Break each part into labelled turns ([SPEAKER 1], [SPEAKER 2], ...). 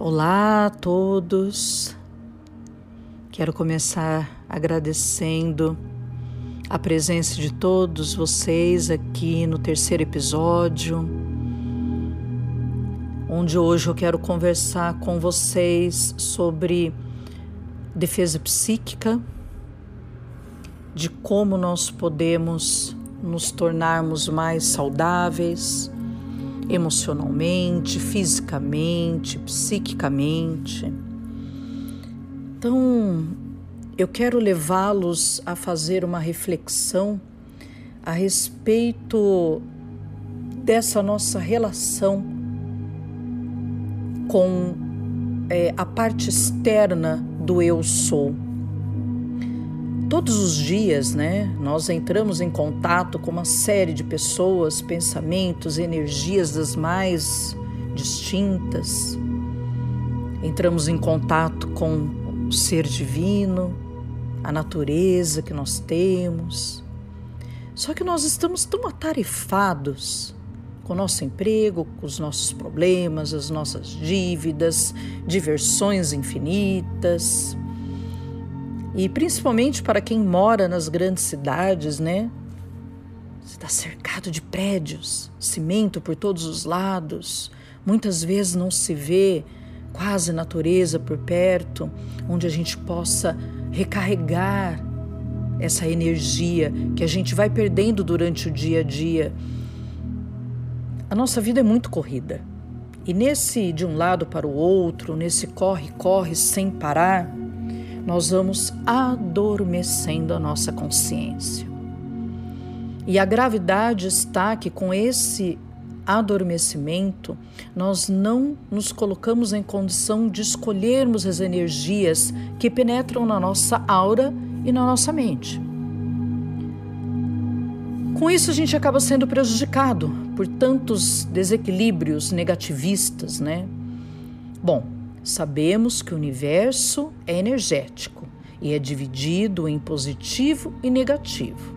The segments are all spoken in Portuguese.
[SPEAKER 1] Olá a todos. Quero começar agradecendo a presença de todos vocês aqui no terceiro episódio, onde hoje eu quero conversar com vocês sobre defesa psíquica, de como nós podemos nos tornarmos mais saudáveis emocionalmente, fisicamente, psiquicamente. Então, eu quero levá-los a fazer uma reflexão a respeito dessa nossa relação com é, a parte externa do eu sou Todos os dias, né, nós entramos em contato com uma série de pessoas, pensamentos, energias das mais distintas. Entramos em contato com o ser divino, a natureza que nós temos. Só que nós estamos tão atarefados com o nosso emprego, com os nossos problemas, as nossas dívidas, diversões infinitas e principalmente para quem mora nas grandes cidades, né? Você está cercado de prédios, cimento por todos os lados. Muitas vezes não se vê quase natureza por perto, onde a gente possa recarregar essa energia que a gente vai perdendo durante o dia a dia. A nossa vida é muito corrida. E nesse de um lado para o outro, nesse corre-corre sem parar, nós vamos adormecendo a nossa consciência. E a gravidade está que com esse adormecimento, nós não nos colocamos em condição de escolhermos as energias que penetram na nossa aura e na nossa mente. Com isso, a gente acaba sendo prejudicado por tantos desequilíbrios negativistas, né? Bom, Sabemos que o universo é energético e é dividido em positivo e negativo.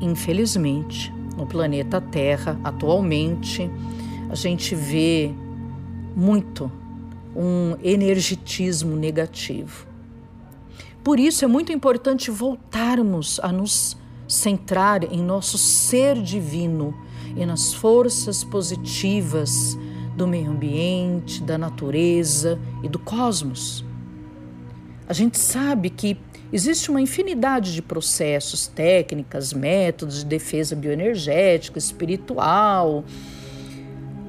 [SPEAKER 1] Infelizmente, no planeta Terra, atualmente, a gente vê muito um energetismo negativo. Por isso é muito importante voltarmos a nos centrar em nosso ser divino e nas forças positivas do meio ambiente, da natureza e do cosmos. A gente sabe que existe uma infinidade de processos, técnicas, métodos de defesa bioenergética, espiritual,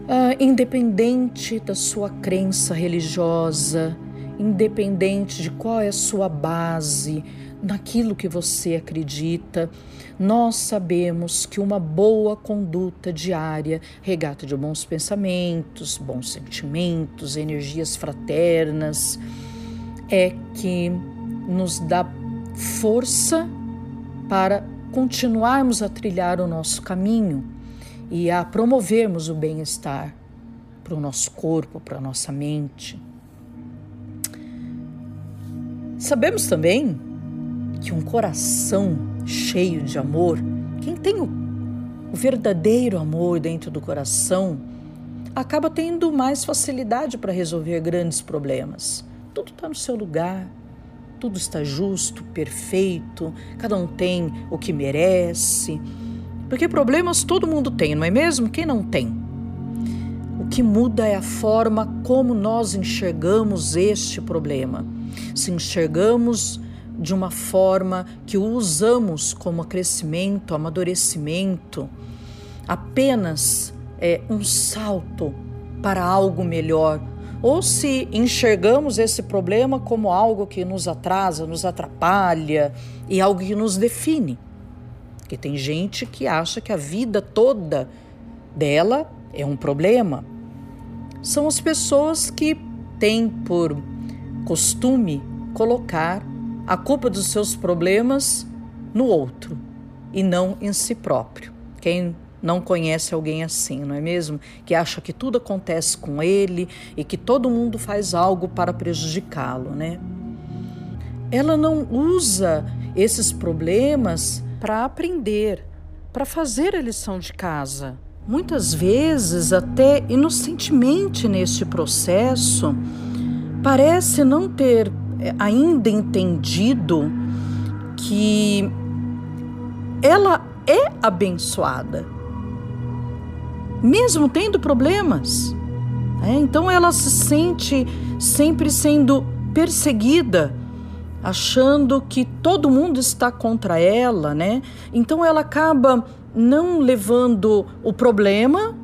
[SPEAKER 1] uh, independente da sua crença religiosa, independente de qual é a sua base, naquilo que você acredita, nós sabemos que uma boa conduta diária, regata de bons pensamentos, bons sentimentos, energias fraternas, é que nos dá força para continuarmos a trilhar o nosso caminho e a promovermos o bem-estar para o nosso corpo, para a nossa mente. Sabemos também que um coração cheio de amor, quem tem o, o verdadeiro amor dentro do coração, acaba tendo mais facilidade para resolver grandes problemas. Tudo está no seu lugar, tudo está justo, perfeito, cada um tem o que merece. Porque problemas todo mundo tem, não é mesmo? Quem não tem? O que muda é a forma como nós enxergamos este problema. Se enxergamos de uma forma que o usamos como crescimento, amadurecimento, apenas é um salto para algo melhor, ou se enxergamos esse problema como algo que nos atrasa, nos atrapalha e algo que nos define. Porque tem gente que acha que a vida toda dela é um problema. São as pessoas que têm por costume colocar a culpa dos seus problemas no outro e não em si próprio. Quem não conhece alguém assim, não é mesmo? Que acha que tudo acontece com ele e que todo mundo faz algo para prejudicá-lo, né? Ela não usa esses problemas para aprender, para fazer a lição de casa. muitas vezes, até inocentemente neste processo, parece não ter ainda entendido que ela é abençoada, mesmo tendo problemas. É, então ela se sente sempre sendo perseguida, achando que todo mundo está contra ela, né? Então ela acaba não levando o problema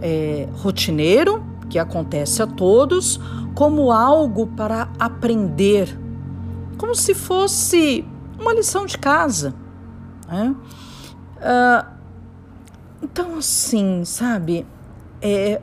[SPEAKER 1] é, rotineiro, que acontece a todos, como algo para aprender, como se fosse uma lição de casa. Né? Uh, então, assim, sabe, é,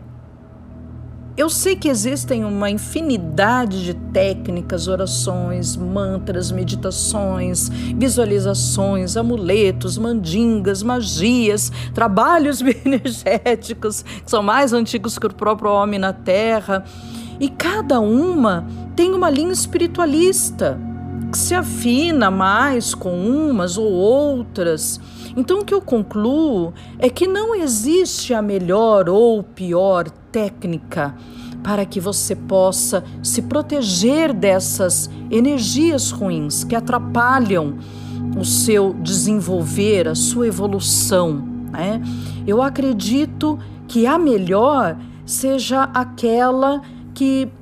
[SPEAKER 1] eu sei que existem uma infinidade de técnicas, orações, mantras, meditações, visualizações, amuletos, mandingas, magias, trabalhos energéticos, que são mais antigos que o próprio homem na Terra. E cada uma tem uma linha espiritualista que se afina mais com umas ou outras. Então, o que eu concluo é que não existe a melhor ou pior técnica para que você possa se proteger dessas energias ruins que atrapalham o seu desenvolver, a sua evolução. Né? Eu acredito que a melhor seja aquela que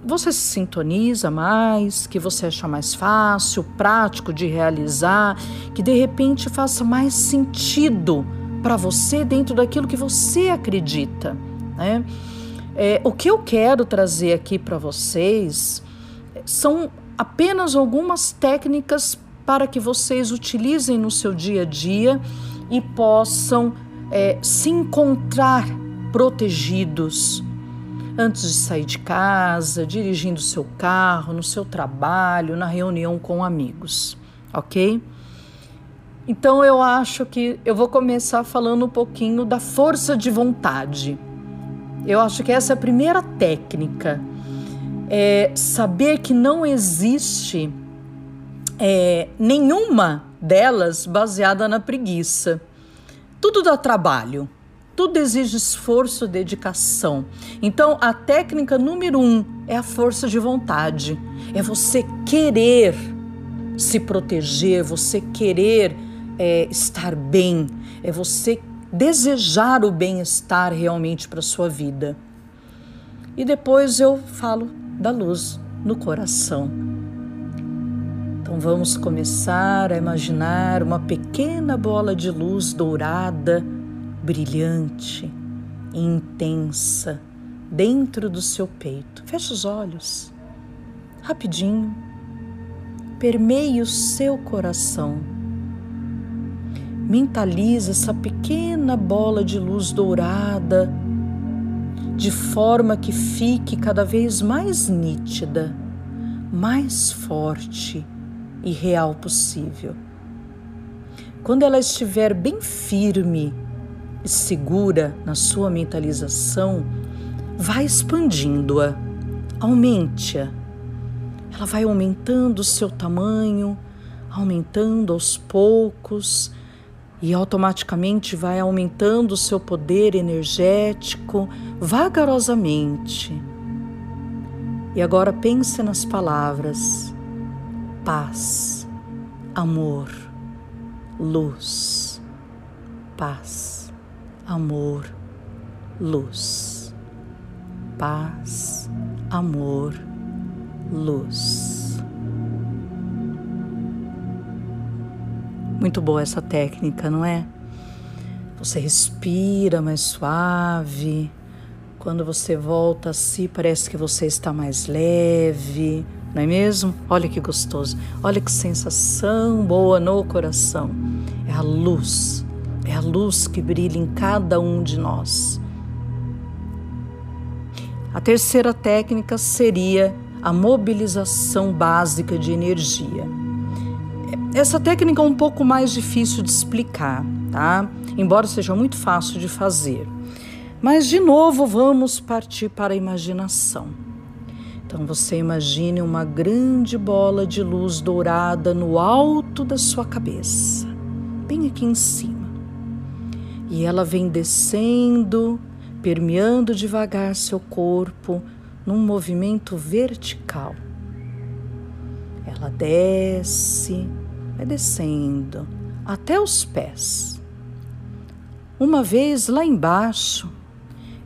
[SPEAKER 1] você se sintoniza mais, que você acha mais fácil, prático de realizar, que de repente faça mais sentido para você dentro daquilo que você acredita. Né? É, o que eu quero trazer aqui para vocês são apenas algumas técnicas para que vocês utilizem no seu dia a dia e possam é, se encontrar protegidos antes de sair de casa, dirigindo seu carro, no seu trabalho, na reunião com amigos, ok? Então eu acho que eu vou começar falando um pouquinho da força de vontade. Eu acho que essa é a primeira técnica. É saber que não existe é, nenhuma delas baseada na preguiça. Tudo dá trabalho. Tudo exige esforço, dedicação. Então, a técnica número um é a força de vontade. É você querer se proteger, você querer é, estar bem, é você desejar o bem-estar realmente para sua vida. E depois eu falo da luz no coração. Então vamos começar a imaginar uma pequena bola de luz dourada brilhante e intensa dentro do seu peito. Feche os olhos, rapidinho, permeie o seu coração. Mentalize essa pequena bola de luz dourada, de forma que fique cada vez mais nítida, mais forte e real possível. Quando ela estiver bem firme, segura na sua mentalização, vai expandindo-a, aumente-a. Ela vai aumentando o seu tamanho, aumentando aos poucos e automaticamente vai aumentando o seu poder energético vagarosamente. E agora pense nas palavras paz, amor, luz, paz amor, luz. Paz, amor, luz. Muito boa essa técnica, não é? Você respira mais suave. Quando você volta a si, parece que você está mais leve, não é mesmo? Olha que gostoso. Olha que sensação boa no coração. É a luz é a luz que brilha em cada um de nós. A terceira técnica seria a mobilização básica de energia. Essa técnica é um pouco mais difícil de explicar, tá? Embora seja muito fácil de fazer. Mas de novo vamos partir para a imaginação. Então você imagine uma grande bola de luz dourada no alto da sua cabeça, bem aqui em cima. E ela vem descendo, permeando devagar seu corpo num movimento vertical. Ela desce, vai descendo até os pés. Uma vez lá embaixo,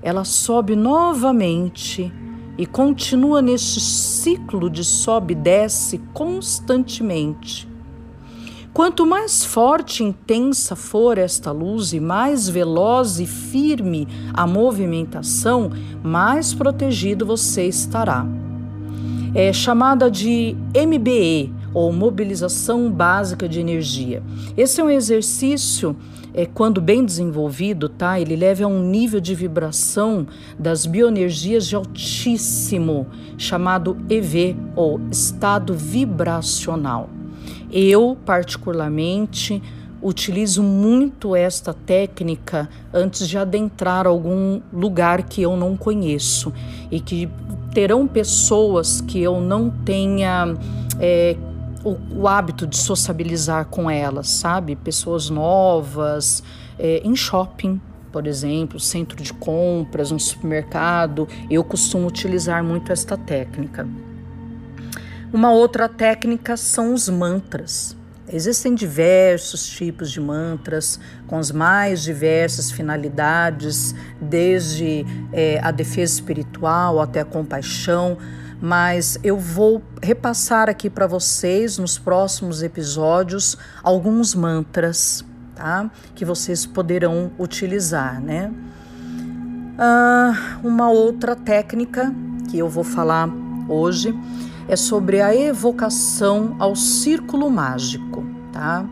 [SPEAKER 1] ela sobe novamente e continua neste ciclo de sobe e desce constantemente. Quanto mais forte e intensa for esta luz e mais veloz e firme a movimentação, mais protegido você estará. É chamada de MBE, ou mobilização básica de energia. Esse é um exercício é, quando bem desenvolvido, tá? Ele leva a um nível de vibração das bioenergias de altíssimo, chamado EV, ou estado vibracional. Eu, particularmente, utilizo muito esta técnica antes de adentrar algum lugar que eu não conheço e que terão pessoas que eu não tenha é, o, o hábito de sociabilizar com elas, sabe? Pessoas novas, é, em shopping, por exemplo, centro de compras, um supermercado, eu costumo utilizar muito esta técnica. Uma outra técnica são os mantras. Existem diversos tipos de mantras com as mais diversas finalidades, desde é, a defesa espiritual até a compaixão mas eu vou repassar aqui para vocês nos próximos episódios alguns mantras, tá? Que vocês poderão utilizar, né? Ah, uma outra técnica que eu vou falar hoje é sobre a evocação ao círculo mágico, tá?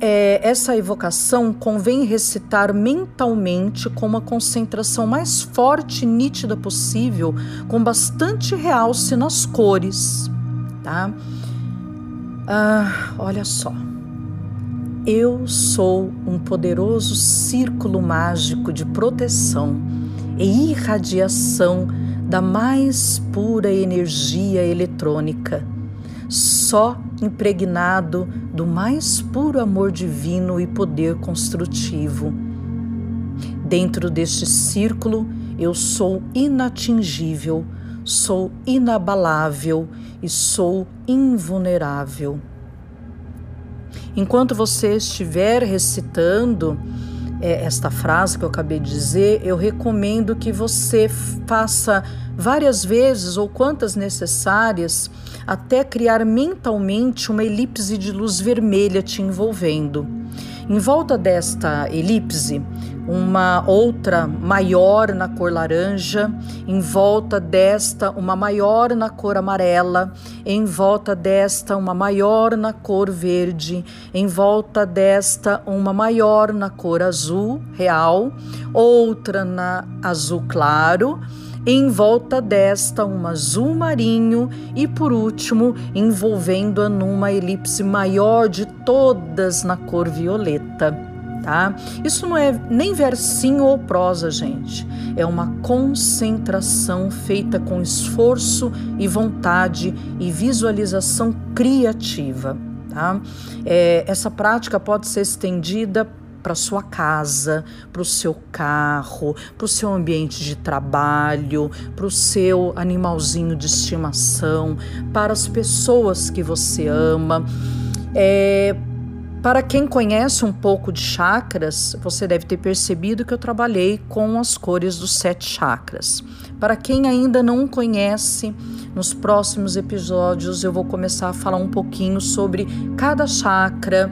[SPEAKER 1] é, essa evocação convém recitar mentalmente com uma concentração mais forte e nítida possível, com bastante realce nas cores, tá? Ah, olha só. Eu sou um poderoso círculo mágico de proteção e irradiação da mais pura energia eletrônica só impregnado do mais puro amor divino e poder construtivo. Dentro deste círculo, eu sou inatingível, sou inabalável e sou invulnerável. Enquanto você estiver recitando é, esta frase que eu acabei de dizer, eu recomendo que você faça várias vezes ou quantas necessárias até criar mentalmente uma elipse de luz vermelha te envolvendo. Em volta desta elipse, uma outra maior na cor laranja, em volta desta, uma maior na cor amarela, em volta desta, uma maior na cor verde, em volta desta, uma maior na cor azul real, outra na azul claro em volta desta um azul marinho e por último envolvendo-a numa elipse maior de todas na cor violeta. Tá? Isso não é nem versinho ou prosa, gente. É uma concentração feita com esforço e vontade e visualização criativa. Tá? É, essa prática pode ser estendida para sua casa, para o seu carro, para o seu ambiente de trabalho, para o seu animalzinho de estimação, para as pessoas que você ama. É, para quem conhece um pouco de chakras, você deve ter percebido que eu trabalhei com as cores dos sete chakras. Para quem ainda não conhece, nos próximos episódios eu vou começar a falar um pouquinho sobre cada chakra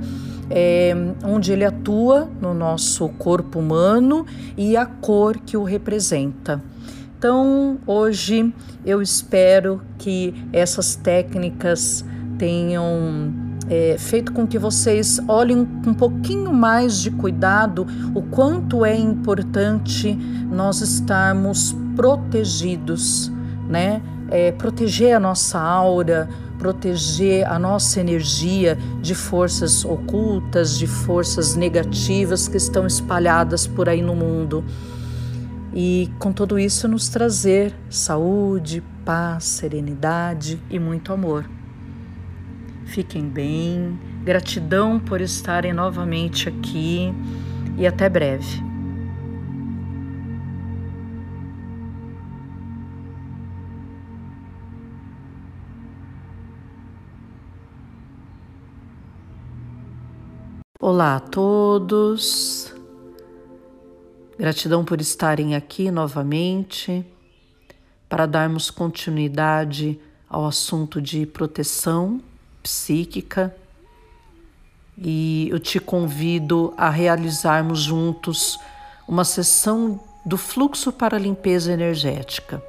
[SPEAKER 1] é, onde ele atua no nosso corpo humano e a cor que o representa. Então, hoje eu espero que essas técnicas tenham é, feito com que vocês olhem um pouquinho mais de cuidado o quanto é importante nós estarmos protegidos, né? É, proteger a nossa aura, proteger a nossa energia de forças ocultas, de forças negativas que estão espalhadas por aí no mundo. E com tudo isso nos trazer saúde, paz, serenidade e muito amor. Fiquem bem, gratidão por estarem novamente aqui. e até breve. Olá a todos, gratidão por estarem aqui novamente para darmos continuidade ao assunto de proteção psíquica e eu te convido a realizarmos juntos uma sessão do fluxo para limpeza energética.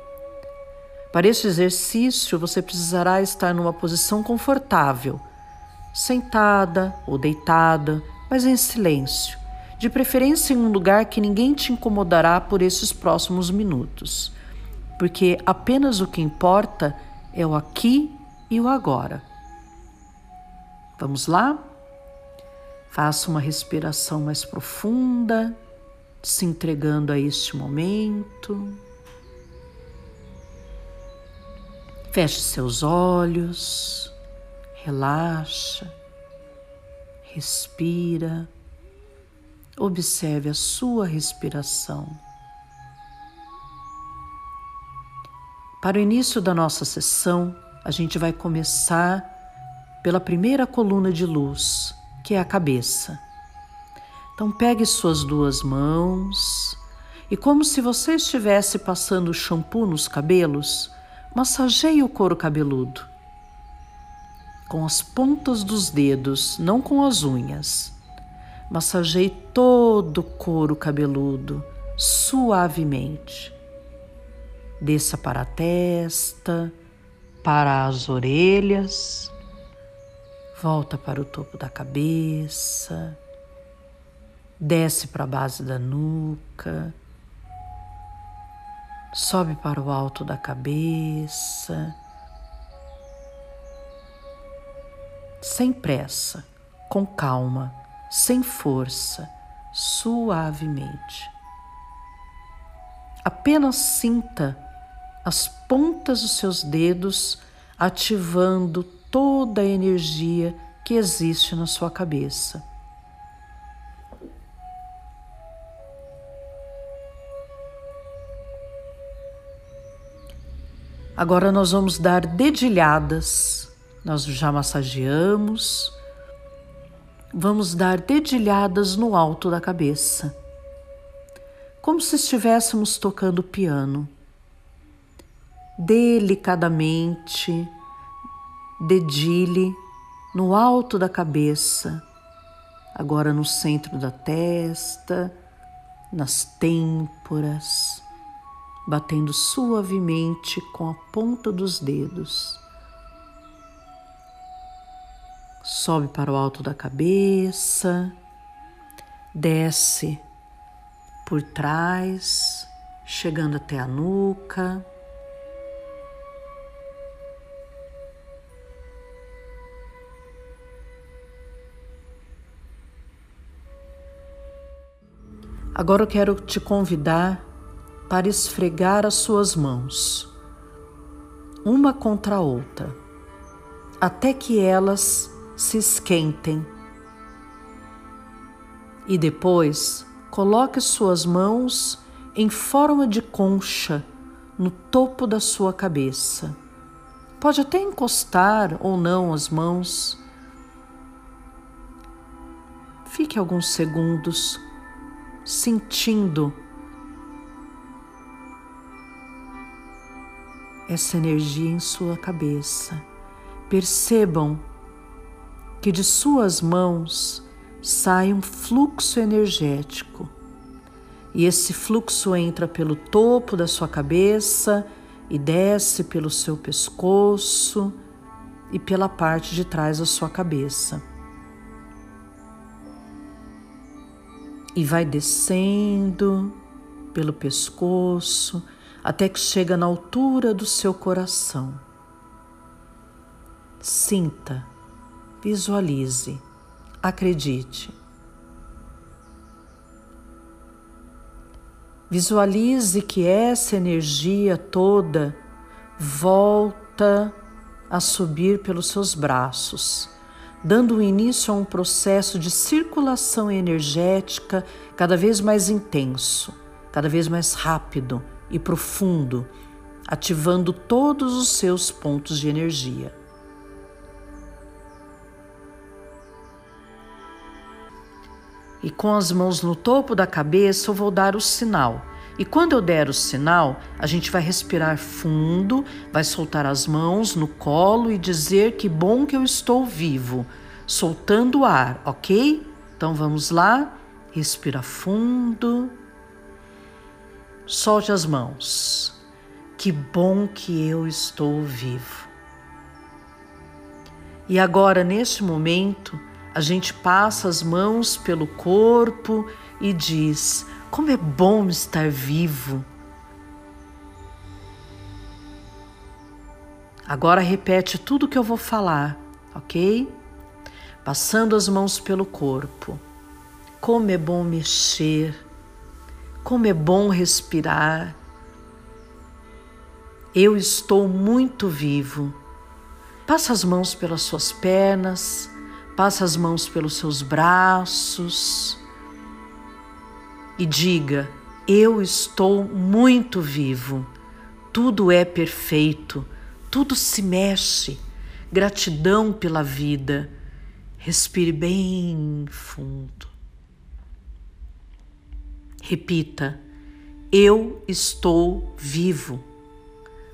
[SPEAKER 1] Para este exercício, você precisará estar numa posição confortável sentada ou deitada, mas em silêncio, de preferência em um lugar que ninguém te incomodará por esses próximos minutos, porque apenas o que importa é o aqui e o agora. Vamos lá? Faça uma respiração mais profunda, se entregando a este momento. Feche seus olhos relaxa, respira, observe a sua respiração. Para o início da nossa sessão, a gente vai começar pela primeira coluna de luz, que é a cabeça. Então, pegue suas duas mãos e, como se você estivesse passando shampoo nos cabelos, massageie o couro cabeludo com as pontas dos dedos, não com as unhas. Massageie todo o couro cabeludo suavemente. Desça para a testa, para as orelhas, volta para o topo da cabeça, desce para a base da nuca, sobe para o alto da cabeça sem pressa, com calma, sem força, suavemente. Apenas sinta as pontas dos seus dedos ativando toda a energia que existe na sua cabeça. Agora nós vamos dar dedilhadas nós já massageamos. Vamos dar dedilhadas no alto da cabeça, como se estivéssemos tocando piano. Delicadamente, dedile no alto da cabeça, agora no centro da testa, nas têmporas, batendo suavemente com a ponta dos dedos sobe para o alto da cabeça, desce por trás, chegando até a nuca. Agora eu quero te convidar para esfregar as suas mãos, uma contra a outra, até que elas se esquentem. E depois coloque suas mãos em forma de concha no topo da sua cabeça. Pode até encostar ou não as mãos. Fique alguns segundos sentindo essa energia em sua cabeça. Percebam que de suas mãos sai um fluxo energético. E esse fluxo entra pelo topo da sua cabeça e desce pelo seu pescoço e pela parte de trás da sua cabeça. E vai descendo pelo pescoço até que chega na altura do seu coração. Sinta Visualize, acredite. Visualize que essa energia toda volta a subir pelos seus braços, dando início a um processo de circulação energética cada vez mais intenso, cada vez mais rápido e profundo, ativando todos os seus pontos de energia. E com as mãos no topo da cabeça, eu vou dar o sinal. E quando eu der o sinal, a gente vai respirar fundo, vai soltar as mãos no colo e dizer que bom que eu estou vivo, soltando o ar, ok? Então vamos lá, respira fundo, solte as mãos. Que bom que eu estou vivo. E agora, neste momento, a gente passa as mãos pelo corpo e diz: Como é bom estar vivo. Agora repete tudo que eu vou falar, ok? Passando as mãos pelo corpo. Como é bom mexer, como é bom respirar. Eu estou muito vivo. Passa as mãos pelas suas pernas Passa as mãos pelos seus braços e diga: Eu estou muito vivo, tudo é perfeito, tudo se mexe. Gratidão pela vida. Respire bem fundo. Repita: Eu estou vivo.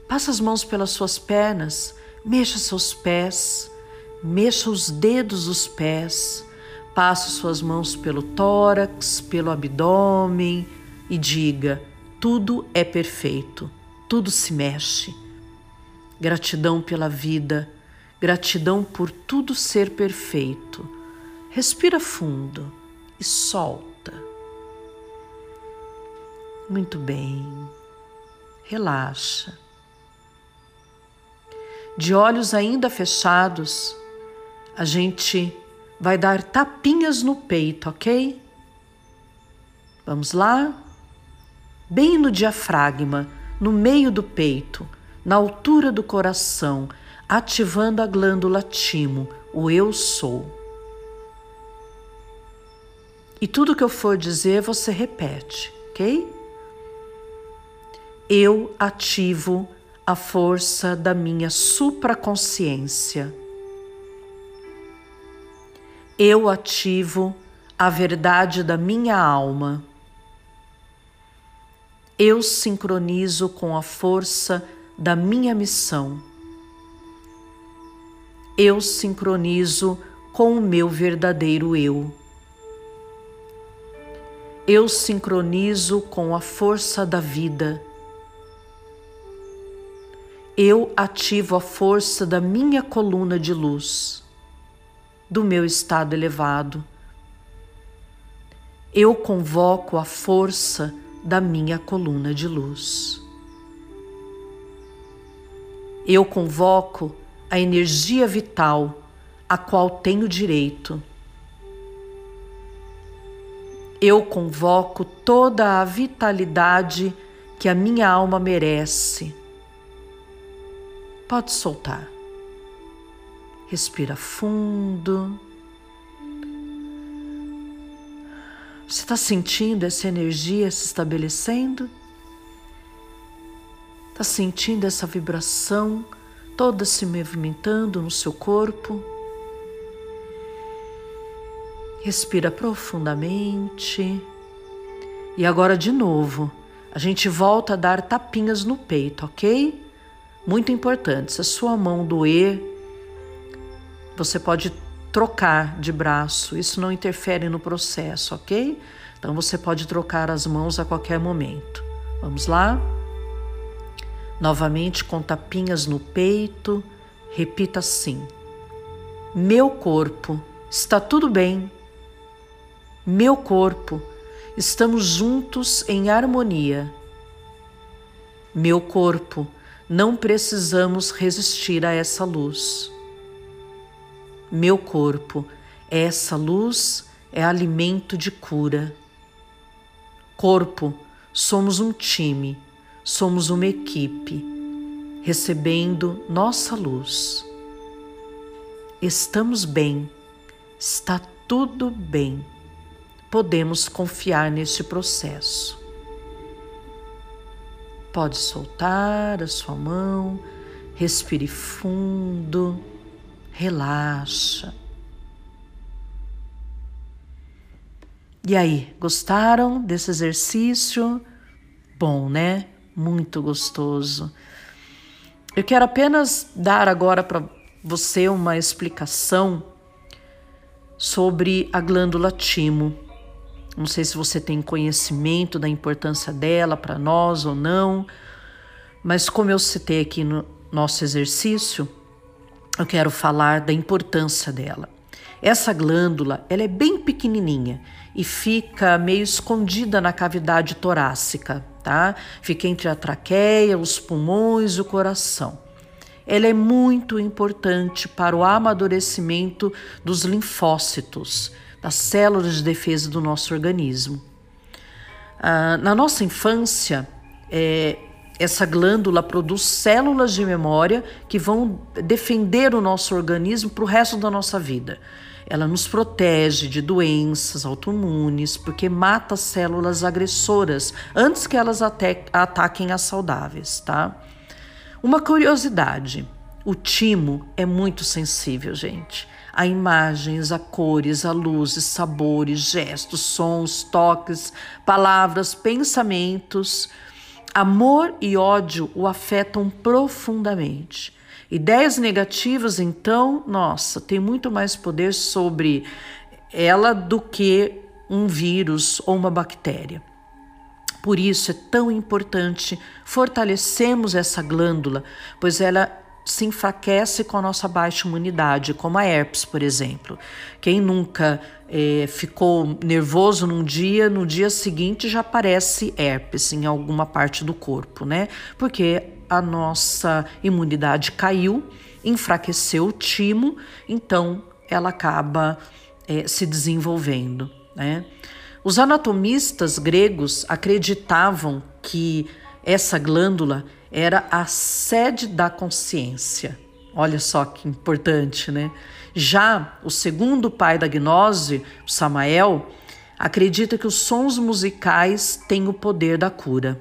[SPEAKER 1] Passa as mãos pelas suas pernas, mexa seus pés Mexa os dedos dos pés, passe suas mãos pelo tórax, pelo abdômen e diga: tudo é perfeito, tudo se mexe. Gratidão pela vida, gratidão por tudo ser perfeito. Respira fundo e solta. Muito bem, relaxa. De olhos ainda fechados, a gente vai dar tapinhas no peito, ok? Vamos lá? Bem no diafragma, no meio do peito, na altura do coração, ativando a glândula timo, o eu sou. E tudo que eu for dizer, você repete, ok? Eu ativo a força da minha supraconsciência eu ativo a verdade da minha alma. Eu sincronizo com a força da minha missão. Eu sincronizo com o meu verdadeiro eu. Eu sincronizo com a força da vida. Eu ativo a força da minha coluna de luz do meu estado elevado. Eu convoco a força da minha coluna de luz. Eu convoco a energia vital a qual tenho direito. Eu convoco toda a vitalidade que a minha alma merece. Pode soltar. Respira fundo. Você está sentindo essa energia se estabelecendo? Está sentindo essa vibração toda se movimentando no seu corpo? Respira profundamente. E agora, de novo, a gente volta a dar tapinhas no peito, ok? Muito importante. Se a sua mão doer, você pode trocar de braço, isso não interfere no processo, ok? Então você pode trocar as mãos a qualquer momento. Vamos lá? Novamente com tapinhas no peito, repita assim: Meu corpo, está tudo bem. Meu corpo, estamos juntos em harmonia. Meu corpo, não precisamos resistir a essa luz meu corpo, essa luz é alimento de cura. Corpo, somos um time, somos uma equipe, recebendo nossa luz. estamos bem, está tudo bem. Podemos confiar neste processo. Pode soltar a sua mão, respire fundo, relaxa. E aí, gostaram desse exercício? Bom, né? Muito gostoso. Eu quero apenas dar agora para você uma explicação sobre a glândula timo. Não sei se você tem conhecimento da importância dela para nós ou não, mas como eu citei aqui no nosso exercício, eu quero falar da importância dela. Essa glândula, ela é bem pequenininha e fica meio escondida na cavidade torácica, tá? Fica entre a traqueia, os pulmões e o coração. Ela é muito importante para o amadurecimento dos linfócitos, das células de defesa do nosso organismo. Ah, na nossa infância, é, essa glândula produz células de memória que vão defender o nosso organismo para o resto da nossa vida. Ela nos protege de doenças autoimunes, porque mata células agressoras antes que elas ataquem as saudáveis, tá? Uma curiosidade: o timo é muito sensível, gente. A imagens, a cores, a luzes, sabores, gestos, sons, toques, palavras, pensamentos. Amor e ódio o afetam profundamente. Ideias negativas, então, nossa, tem muito mais poder sobre ela do que um vírus ou uma bactéria. Por isso é tão importante fortalecermos essa glândula, pois ela se enfraquece com a nossa baixa imunidade, como a herpes, por exemplo. Quem nunca é, ficou nervoso num dia, no dia seguinte já aparece herpes em alguma parte do corpo, né? Porque a nossa imunidade caiu, enfraqueceu o timo, então ela acaba é, se desenvolvendo. Né? Os anatomistas gregos acreditavam que essa glândula era a sede da consciência. Olha só que importante, né? Já o segundo pai da gnose, Samael, acredita que os sons musicais têm o poder da cura.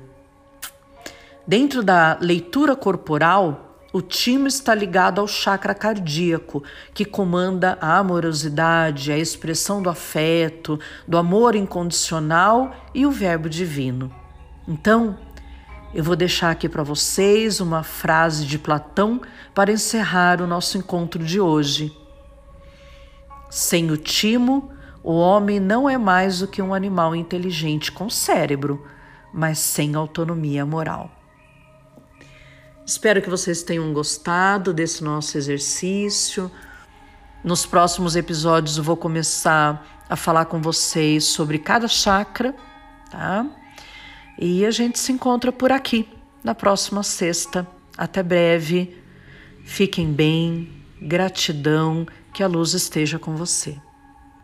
[SPEAKER 1] Dentro da leitura corporal, o timo está ligado ao chakra cardíaco, que comanda a amorosidade, a expressão do afeto, do amor incondicional e o verbo divino. Então, eu vou deixar aqui para vocês uma frase de Platão para encerrar o nosso encontro de hoje. Sem o timo, o homem não é mais do que um animal inteligente com cérebro, mas sem autonomia moral. Espero que vocês tenham gostado desse nosso exercício. Nos próximos episódios eu vou começar a falar com vocês sobre cada chakra, tá? E a gente se encontra por aqui na próxima sexta. Até breve. Fiquem bem. Gratidão. Que a luz esteja com você.